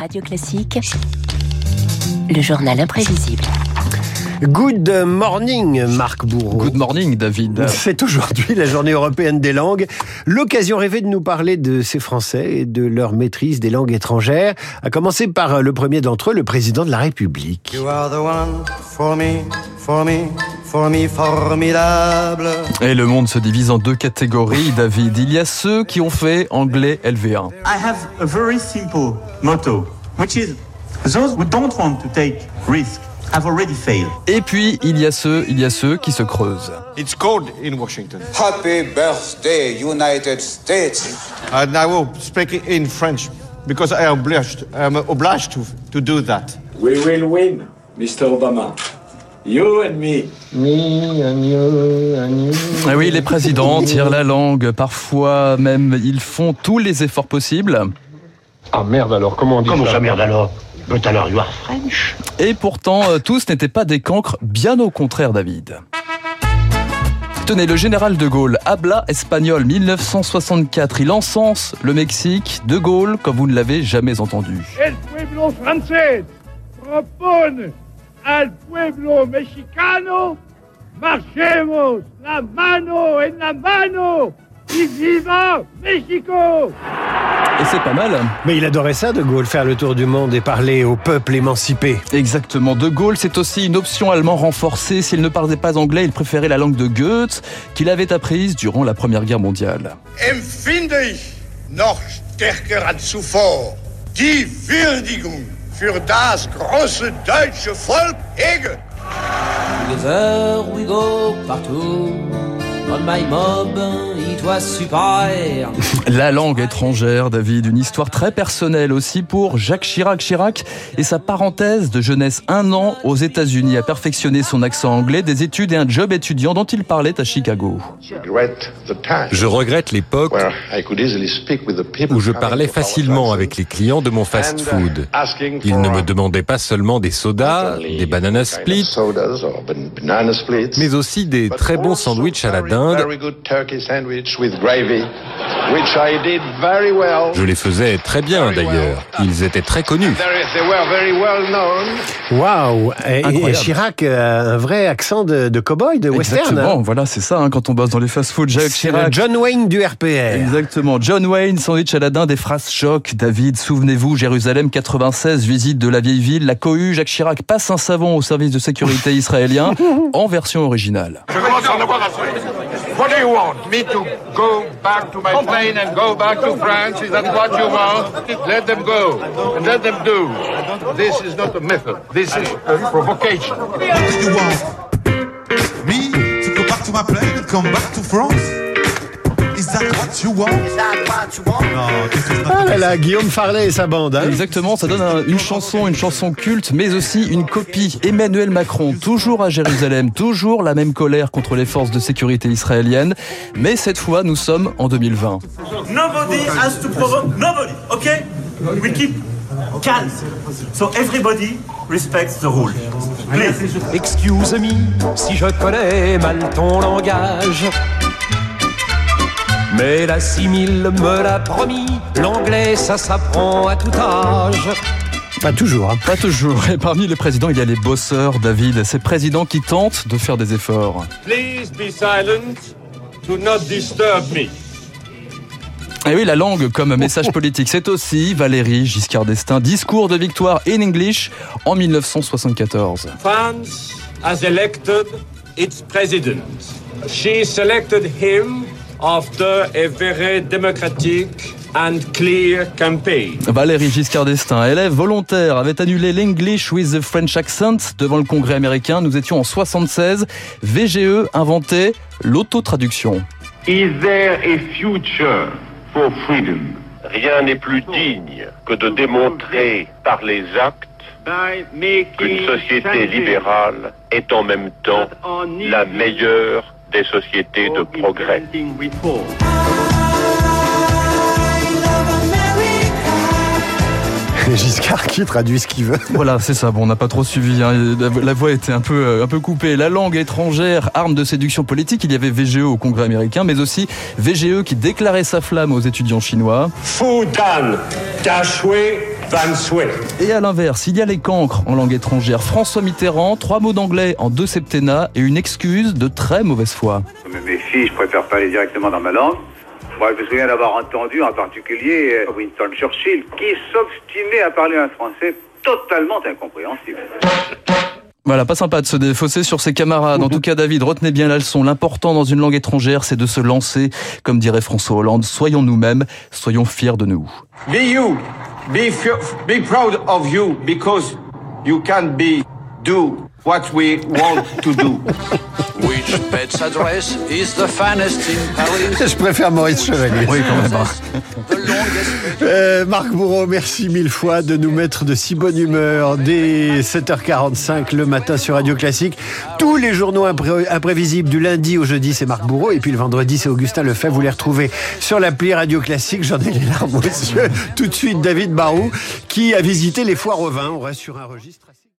Radio Classique, le journal imprévisible. Good morning, Marc Bourreau. Good morning, David. C'est aujourd'hui la journée européenne des langues. L'occasion rêvée de nous parler de ces Français et de leur maîtrise des langues étrangères, à commencer par le premier d'entre eux, le président de la République. You are the one for me, for me, for me, formidable. Et le monde se divise en deux catégories, David. Il y a ceux qui ont fait anglais LV1. I have a very simple motto, which is those who don't want to take risks have already failed. Et puis, il y a ceux, il y a ceux qui se creusent. It's cold in Washington. Happy birthday, United States. And I will speak in French because I am obliged, I am obliged to, to do that. We will win, Mr. Obama. You and me. Ah oui, les présidents tirent la langue, parfois même ils font tous les efforts possibles. Ah merde alors, comment on dit Comment ça ça merde alors? But alors you are French Et pourtant, euh, tous n'étaient pas des cancres, bien au contraire, David. Tenez, le général de Gaulle, habla espagnol 1964, il encense le Mexique, de Gaulle, comme vous ne l'avez jamais entendu. El pueblo francés propone al pueblo mexicano marchemos la mano en la mano y viva México Et c'est pas mal. Mais il adorait ça, De Gaulle, faire le tour du monde et parler au peuple émancipé. Exactement. De Gaulle, c'est aussi une option allemand renforcée. S'il ne parlait pas anglais, il préférait la langue de Goethe, qu'il avait apprise durant la Première Guerre mondiale. Empfinde ich noch stärker als zuvor die Würdigung für das große deutsche Volk hege. Together we go partout. On my mob, it was super. La langue étrangère, David, une histoire très personnelle aussi pour Jacques Chirac. Chirac et sa parenthèse de jeunesse, un an aux États-Unis, a perfectionné son accent anglais, des études et un job étudiant dont il parlait à Chicago. Je regrette l'époque où je parlais facilement avec les clients de mon fast-food. Ils ne me demandaient pas seulement des sodas, des banana splits, mais aussi des très bons sandwichs à la dinde. Je les faisais très bien d'ailleurs. Ils étaient très connus. Waouh Et-. Chirac, euh, un vrai accent de, de cow-boy, de western. Exactement, hein. voilà, c'est ça, hein, quand on bosse dans les fast-foods. Jacques C'est le Chirac. John Wayne du RPR. Exactement. John Wayne, sandwich à la dinde, des phrases choc. David, souvenez-vous, Jérusalem 96, visite de la vieille ville. La cohue, Jacques Chirac passe un savon au service de sécurité israélien en version originale. Je commence à en avoir assez. What do you want? Me to go back to my plane and go back to France? Is that what you want? Let them go and let them do. This is not a method. This is a provocation. What do you want? Me to go back to my plane and come back to France? What you want? Ah là là, Guillaume Farley et sa bande. hein. Exactement, ça donne un- une chanson, une chanson culte, mais aussi une copie. Emmanuel Macron, toujours à Jérusalem, toujours la même colère contre les forces de sécurité israéliennes, mais cette fois, nous sommes en 2020. Nobody has to provoke nobody, okay? We keep calm. So everybody respects the rule. Please. Excuse me si je connais mal ton langage. Mais la simile me l'a promis, l'anglais ça s'apprend à tout âge. Pas toujours. hein. Pas toujours. Et parmi les présidents, il y a les bosseurs, David. Ces présidents qui tentent de faire des efforts. Please be silent. Do not disturb me. Et oui, la langue comme message politique, c'est aussi Valérie Giscard d'Estaing. Discours de victoire in English en 1974. France has elected its president. She selected him after a very democratic and clear campaign. Valérie Giscard d'Estaing, élève volontaire, avait annulé l'English with the French accent devant le Congrès américain. Nous étions en 76. VGE inventait l'autotraduction. Is there a future for freedom? Rien n'est plus digne que de démontrer par les actes By making qu'une société libérale est en même temps la meilleure des sociétés de progrès. Giscard qui traduit ce qu'il veut. Voilà, c'est ça. Bon, on n'a pas trop suivi. hein. La, voix était un peu, euh, un peu coupée. La langue étrangère, arme de séduction politique. Il y avait VGE au Congrès américain, mais aussi VGE qui déclarait sa flamme aux étudiants chinois. Dashwe, Van Et à l'inverse, il y a les cancres en langue étrangère. François Mitterrand, trois mots d'anglais en deux septennats et une excuse de très mauvaise foi. Mes filles, je préfère parler directement dans ma langue. Moi, je me souviens d'avoir entendu en particulier euh, Winston Churchill qui s'obstinait à parler un français totalement incompréhensible. Voilà, pas sympa de se défausser sur ses camarades. En tout cas, David, retenez bien la leçon. L'important dans une langue étrangère, c'est de se lancer. Comme dirait François Hollande, soyons nous-mêmes, soyons fiers de nous. Be you. Be, be proud of you because you can be, do what we want to do. Which pet's address is the finest in Paris? Je préfère Maurice Chevalier. Oui, quand même. Euh, Marc Bourreau, merci mille fois de nous mettre de si bonne humeur dès 7h45 le matin sur Radio Classique. Tous les journaux imprévisibles du lundi au jeudi, c'est Marc Bourreau. Et puis le vendredi, c'est Augustin Lefebvre. Vous les retrouvez sur l'appli Radio Classique. J'en ai les larmes aux yeux. Tout de suite, David Barou, qui a visité les foires au vin. On reste sur un registre.